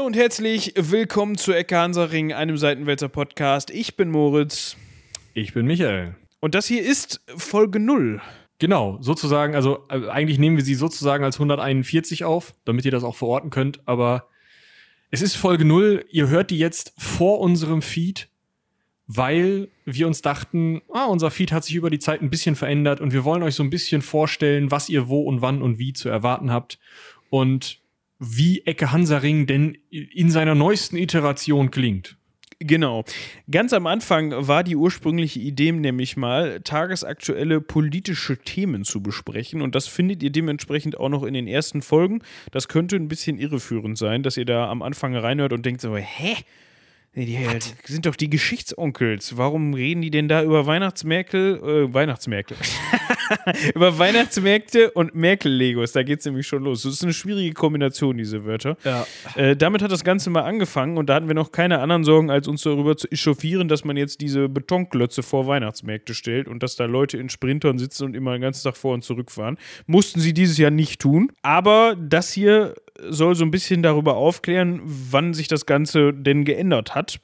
und herzlich willkommen zu Ecke Hansaring, einem Seitenwälzer Podcast. Ich bin Moritz. Ich bin Michael. Und das hier ist Folge 0. Genau, sozusagen, also äh, eigentlich nehmen wir sie sozusagen als 141 auf, damit ihr das auch verorten könnt, aber es ist Folge 0, ihr hört die jetzt vor unserem Feed, weil wir uns dachten, ah, unser Feed hat sich über die Zeit ein bisschen verändert und wir wollen euch so ein bisschen vorstellen, was ihr wo und wann und wie zu erwarten habt. Und wie Ecke Hansaring denn in seiner neuesten Iteration klingt. Genau. Ganz am Anfang war die ursprüngliche Idee nämlich mal, tagesaktuelle politische Themen zu besprechen. Und das findet ihr dementsprechend auch noch in den ersten Folgen. Das könnte ein bisschen irreführend sein, dass ihr da am Anfang reinhört und denkt so, hä? Die What? sind doch die Geschichtsonkels. Warum reden die denn da über Weihnachtsmerkel? Äh, Weihnachtsmerkel. über Weihnachtsmärkte und Merkel-Legos. Da geht es nämlich schon los. Das ist eine schwierige Kombination, diese Wörter. Ja. Äh, damit hat das Ganze mal angefangen und da hatten wir noch keine anderen Sorgen, als uns darüber zu echauffieren, dass man jetzt diese Betonklötze vor Weihnachtsmärkte stellt und dass da Leute in Sprintern sitzen und immer den ganzen Tag vor und zurück fahren. Mussten sie dieses Jahr nicht tun. Aber das hier soll so ein bisschen darüber aufklären, wann sich das Ganze denn geändert hat.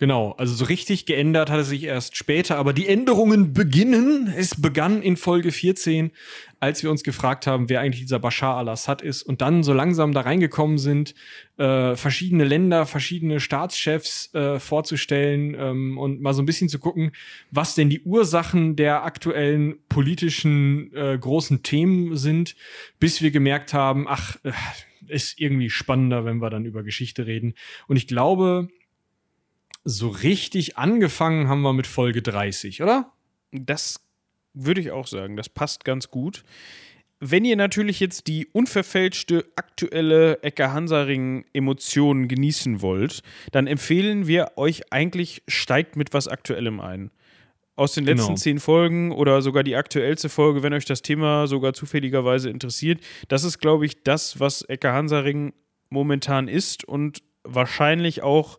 Genau, also so richtig geändert hat es sich erst später, aber die Änderungen beginnen. Es begann in Folge 14, als wir uns gefragt haben, wer eigentlich dieser Bashar al-Assad ist und dann so langsam da reingekommen sind, äh, verschiedene Länder, verschiedene Staatschefs äh, vorzustellen ähm, und mal so ein bisschen zu gucken, was denn die Ursachen der aktuellen politischen äh, großen Themen sind, bis wir gemerkt haben, ach, äh, ist irgendwie spannender, wenn wir dann über Geschichte reden. Und ich glaube, so richtig angefangen haben wir mit Folge 30, oder? Das würde ich auch sagen. Das passt ganz gut. Wenn ihr natürlich jetzt die unverfälschte aktuelle Ecke Hansaring Emotionen genießen wollt, dann empfehlen wir euch eigentlich steigt mit was Aktuellem ein. Aus den letzten genau. zehn Folgen oder sogar die aktuellste Folge, wenn euch das Thema sogar zufälligerweise interessiert. Das ist, glaube ich, das, was Ecke Hansaring momentan ist und wahrscheinlich auch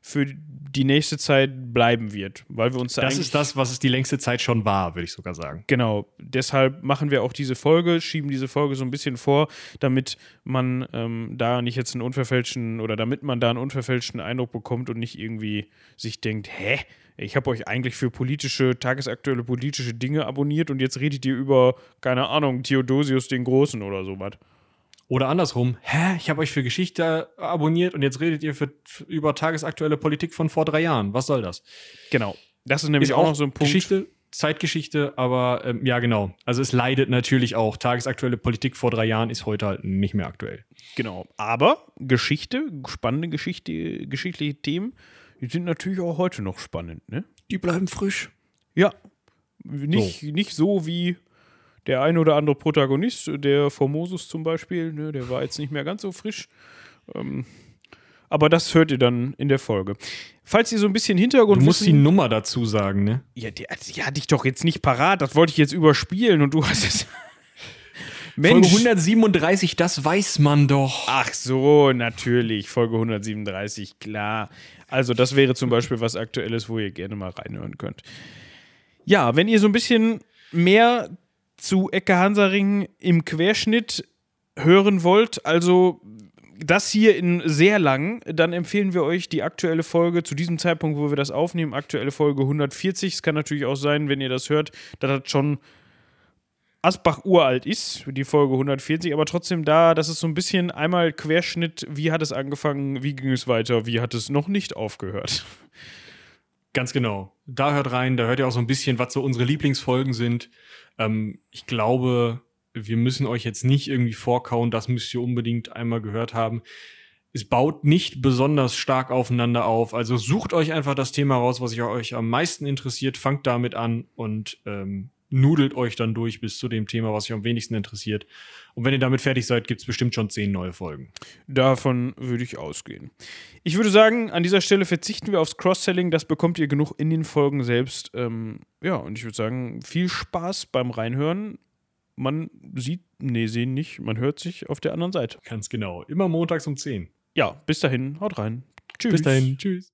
für die nächste Zeit bleiben wird, weil wir uns da Das ist das, was es die längste Zeit schon war, würde ich sogar sagen. Genau. Deshalb machen wir auch diese Folge, schieben diese Folge so ein bisschen vor, damit man ähm, da nicht jetzt einen unverfälschten oder damit man da einen unverfälschten Eindruck bekommt und nicht irgendwie sich denkt, hä? Ich habe euch eigentlich für politische, tagesaktuelle politische Dinge abonniert und jetzt redet ihr über, keine Ahnung, Theodosius den Großen oder sowas. Oder andersrum, hä, ich habe euch für Geschichte abonniert und jetzt redet ihr für, über tagesaktuelle Politik von vor drei Jahren. Was soll das? Genau. Das ist nämlich ist auch, noch so ein Punkt. Geschichte, Zeitgeschichte, aber ähm, ja, genau. Also es leidet natürlich auch. Tagesaktuelle Politik vor drei Jahren ist heute halt nicht mehr aktuell. Genau. Aber Geschichte, spannende Geschichte, geschichtliche Themen, die sind natürlich auch heute noch spannend, ne? Die bleiben frisch. Ja. Nicht so, nicht so wie der ein oder andere Protagonist, der Formosus zum Beispiel, ne, der war jetzt nicht mehr ganz so frisch. Ähm, aber das hört ihr dann in der Folge. Falls ihr so ein bisschen Hintergrund. Du musst wissen, die Nummer dazu sagen, ne? Ja, die, die hatte ich doch jetzt nicht parat. Das wollte ich jetzt überspielen und du hast es. Mensch. Folge 137, das weiß man doch. Ach so, natürlich. Folge 137, klar. Also, das wäre zum Beispiel was Aktuelles, wo ihr gerne mal reinhören könnt. Ja, wenn ihr so ein bisschen mehr zu Ecke Hansaring im Querschnitt hören wollt, also das hier in sehr lang, dann empfehlen wir euch die aktuelle Folge zu diesem Zeitpunkt, wo wir das aufnehmen, aktuelle Folge 140. Es kann natürlich auch sein, wenn ihr das hört, dass das schon Asbach uralt ist, die Folge 140, aber trotzdem da, das ist so ein bisschen einmal Querschnitt, wie hat es angefangen, wie ging es weiter, wie hat es noch nicht aufgehört. Ganz genau. Da hört rein, da hört ihr auch so ein bisschen, was so unsere Lieblingsfolgen sind. Ähm, ich glaube, wir müssen euch jetzt nicht irgendwie vorkauen, das müsst ihr unbedingt einmal gehört haben. Es baut nicht besonders stark aufeinander auf. Also sucht euch einfach das Thema raus, was euch am meisten interessiert, fangt damit an und ähm, nudelt euch dann durch bis zu dem Thema, was euch am wenigsten interessiert. Und wenn ihr damit fertig seid, gibt es bestimmt schon zehn neue Folgen. Davon würde ich ausgehen. Ich würde sagen, an dieser Stelle verzichten wir aufs Cross-Selling. Das bekommt ihr genug in den Folgen selbst. Ähm, ja, und ich würde sagen, viel Spaß beim Reinhören. Man sieht, nee, sehen nicht, man hört sich auf der anderen Seite. Ganz genau. Immer montags um 10. Ja, bis dahin, haut rein. Tschüss. Bis dahin, tschüss.